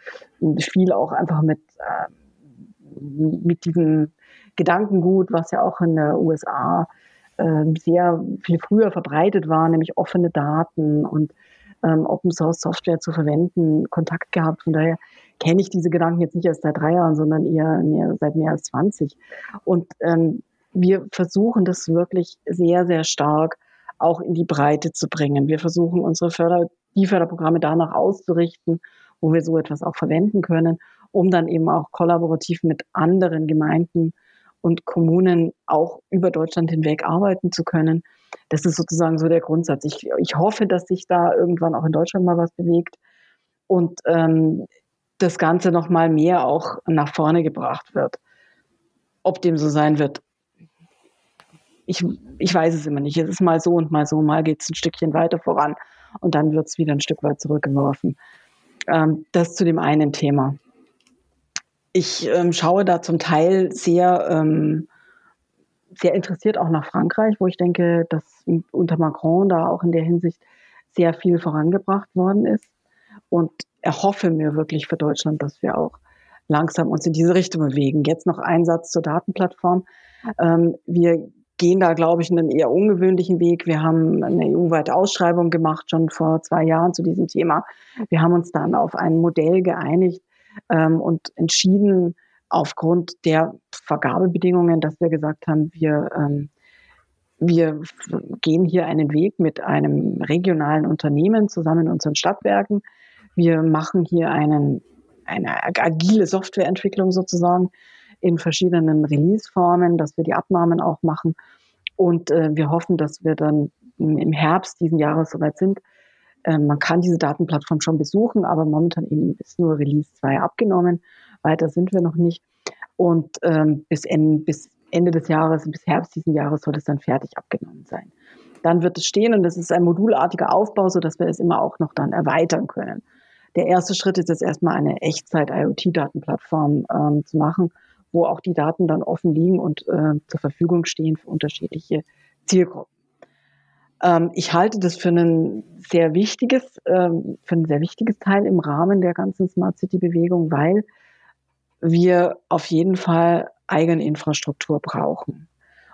viel auch einfach mit, äh, mit diesem Gedankengut, was ja auch in der USA äh, sehr viel früher verbreitet war, nämlich offene Daten und ähm, Open Source Software zu verwenden, Kontakt gehabt. Von daher kenne ich diese Gedanken jetzt nicht erst seit drei Jahren, sondern eher mehr, seit mehr als 20. Und ähm, wir versuchen das wirklich sehr, sehr stark auch in die Breite zu bringen. Wir versuchen unsere Förder, die Förderprogramme danach auszurichten, wo wir so etwas auch verwenden können, um dann eben auch kollaborativ mit anderen Gemeinden und Kommunen auch über Deutschland hinweg arbeiten zu können. Das ist sozusagen so der Grundsatz. Ich, ich hoffe, dass sich da irgendwann auch in Deutschland mal was bewegt und ähm, das Ganze noch mal mehr auch nach vorne gebracht wird. Ob dem so sein wird, ich, ich weiß es immer nicht. Es ist mal so und mal so. Mal geht es ein Stückchen weiter voran und dann wird es wieder ein Stück weit zurückgeworfen. Ähm, das zu dem einen Thema. Ich ähm, schaue da zum Teil sehr, ähm, sehr interessiert auch nach Frankreich, wo ich denke, dass unter Macron da auch in der Hinsicht sehr viel vorangebracht worden ist. Und erhoffe mir wirklich für Deutschland, dass wir auch langsam uns in diese Richtung bewegen. Jetzt noch ein Satz zur Datenplattform. Ähm, wir gehen da, glaube ich, einen eher ungewöhnlichen Weg. Wir haben eine EU-weite Ausschreibung gemacht, schon vor zwei Jahren zu diesem Thema. Wir haben uns dann auf ein Modell geeinigt ähm, und entschieden, aufgrund der Vergabebedingungen, dass wir gesagt haben, wir, ähm, wir gehen hier einen Weg mit einem regionalen Unternehmen zusammen in unseren Stadtwerken. Wir machen hier einen, eine agile Softwareentwicklung sozusagen in verschiedenen Release-Formen, dass wir die Abnahmen auch machen. Und äh, wir hoffen, dass wir dann im Herbst diesen Jahres soweit sind. Äh, man kann diese Datenplattform schon besuchen, aber momentan eben ist nur Release 2 abgenommen. Weiter sind wir noch nicht. Und ähm, bis, en, bis Ende des Jahres, bis Herbst diesen Jahres soll es dann fertig abgenommen sein. Dann wird es stehen und es ist ein modulartiger Aufbau, sodass wir es immer auch noch dann erweitern können. Der erste Schritt ist jetzt erstmal eine Echtzeit-IoT-Datenplattform ähm, zu machen wo auch die Daten dann offen liegen und äh, zur Verfügung stehen für unterschiedliche Zielgruppen. Ähm, ich halte das für ein sehr wichtiges, ähm, für ein sehr wichtiges Teil im Rahmen der ganzen Smart City Bewegung, weil wir auf jeden Fall eigene Infrastruktur brauchen.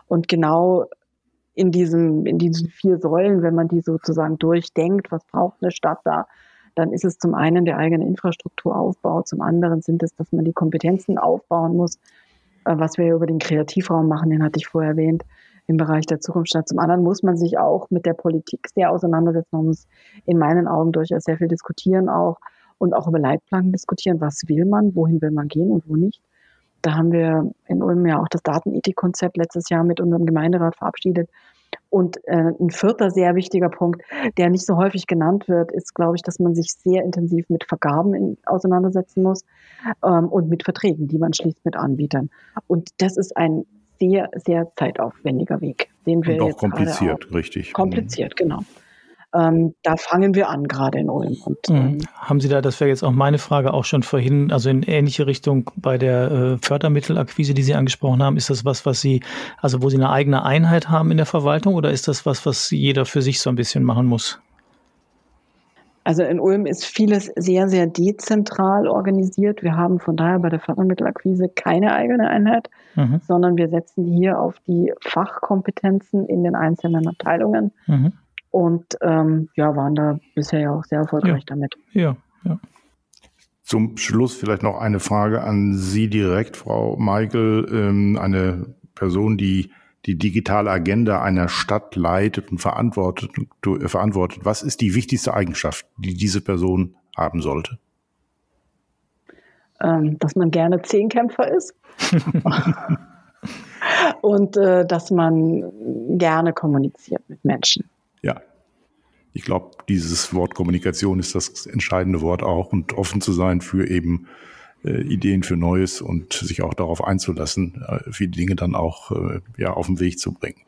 Und genau in diesem, in diesen vier Säulen, wenn man die sozusagen durchdenkt, was braucht eine Stadt da, dann ist es zum einen der eigene Infrastrukturaufbau, zum anderen sind es, dass man die Kompetenzen aufbauen muss, äh, was wir über den Kreativraum machen, den hatte ich vorher erwähnt, im Bereich der Zukunftsstadt. Zum anderen muss man sich auch mit der Politik sehr auseinandersetzen. Man muss in meinen Augen durchaus sehr viel diskutieren auch und auch über Leitplanken diskutieren. Was will man? Wohin will man gehen und wo nicht? Da haben wir in Ulm ja auch das Datenethikkonzept letztes Jahr mit unserem Gemeinderat verabschiedet, und äh, ein vierter sehr wichtiger Punkt, der nicht so häufig genannt wird, ist, glaube ich, dass man sich sehr intensiv mit Vergaben in, auseinandersetzen muss ähm, und mit Verträgen, die man schließt mit Anbietern. Und das ist ein sehr, sehr zeitaufwendiger Weg, den wir und auch jetzt kompliziert, auch, richtig. Kompliziert, genau. Ähm, da fangen wir an, gerade in Ulm. Und, mhm. ähm, Haben Sie da, das wäre jetzt auch meine Frage, auch schon vorhin, also in ähnliche Richtung bei der äh, Fördermittelakquise, die Sie angesprochen haben, ist das was, was Sie, also wo Sie eine eigene Einheit haben in der Verwaltung oder ist das was, was jeder für sich so ein bisschen machen muss? Also in Ulm ist vieles sehr, sehr dezentral organisiert. Wir haben von daher bei der Fördermittelakquise keine eigene Einheit, mhm. sondern wir setzen hier auf die Fachkompetenzen in den einzelnen Abteilungen. Mhm und ähm, ja, waren da bisher ja auch sehr erfolgreich ja. damit. Ja, ja. Zum Schluss vielleicht noch eine Frage an Sie direkt, Frau Michael, ähm, eine Person, die die digitale Agenda einer Stadt leitet und verantwortet, äh, verantwortet. Was ist die wichtigste Eigenschaft, die diese Person haben sollte? Ähm, dass man gerne Zehnkämpfer ist. und äh, dass man gerne kommuniziert mit Menschen. Ja. Ich glaube, dieses Wort Kommunikation ist das entscheidende Wort auch und offen zu sein für eben äh, Ideen für Neues und sich auch darauf einzulassen, äh, viele Dinge dann auch äh, ja, auf den Weg zu bringen.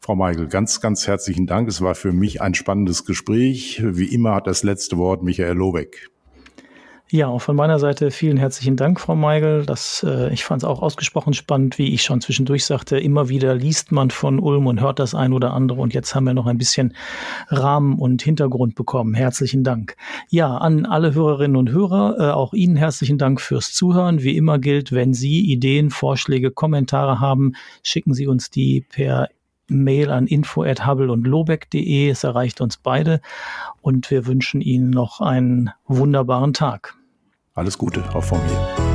Frau Michael, ganz, ganz herzlichen Dank. Es war für mich ein spannendes Gespräch. Wie immer hat das letzte Wort Michael Lobeck. Ja, auch von meiner Seite vielen herzlichen Dank, Frau Meigel. Das, äh, ich fand es auch ausgesprochen spannend, wie ich schon zwischendurch sagte. Immer wieder liest man von Ulm und hört das ein oder andere. Und jetzt haben wir noch ein bisschen Rahmen und Hintergrund bekommen. Herzlichen Dank. Ja, an alle Hörerinnen und Hörer, äh, auch Ihnen herzlichen Dank fürs Zuhören. Wie immer gilt, wenn Sie Ideen, Vorschläge, Kommentare haben, schicken Sie uns die per Mail an info@hubble und lobeck.de. Es erreicht uns beide und wir wünschen Ihnen noch einen wunderbaren Tag. Alles Gute, auch von mir.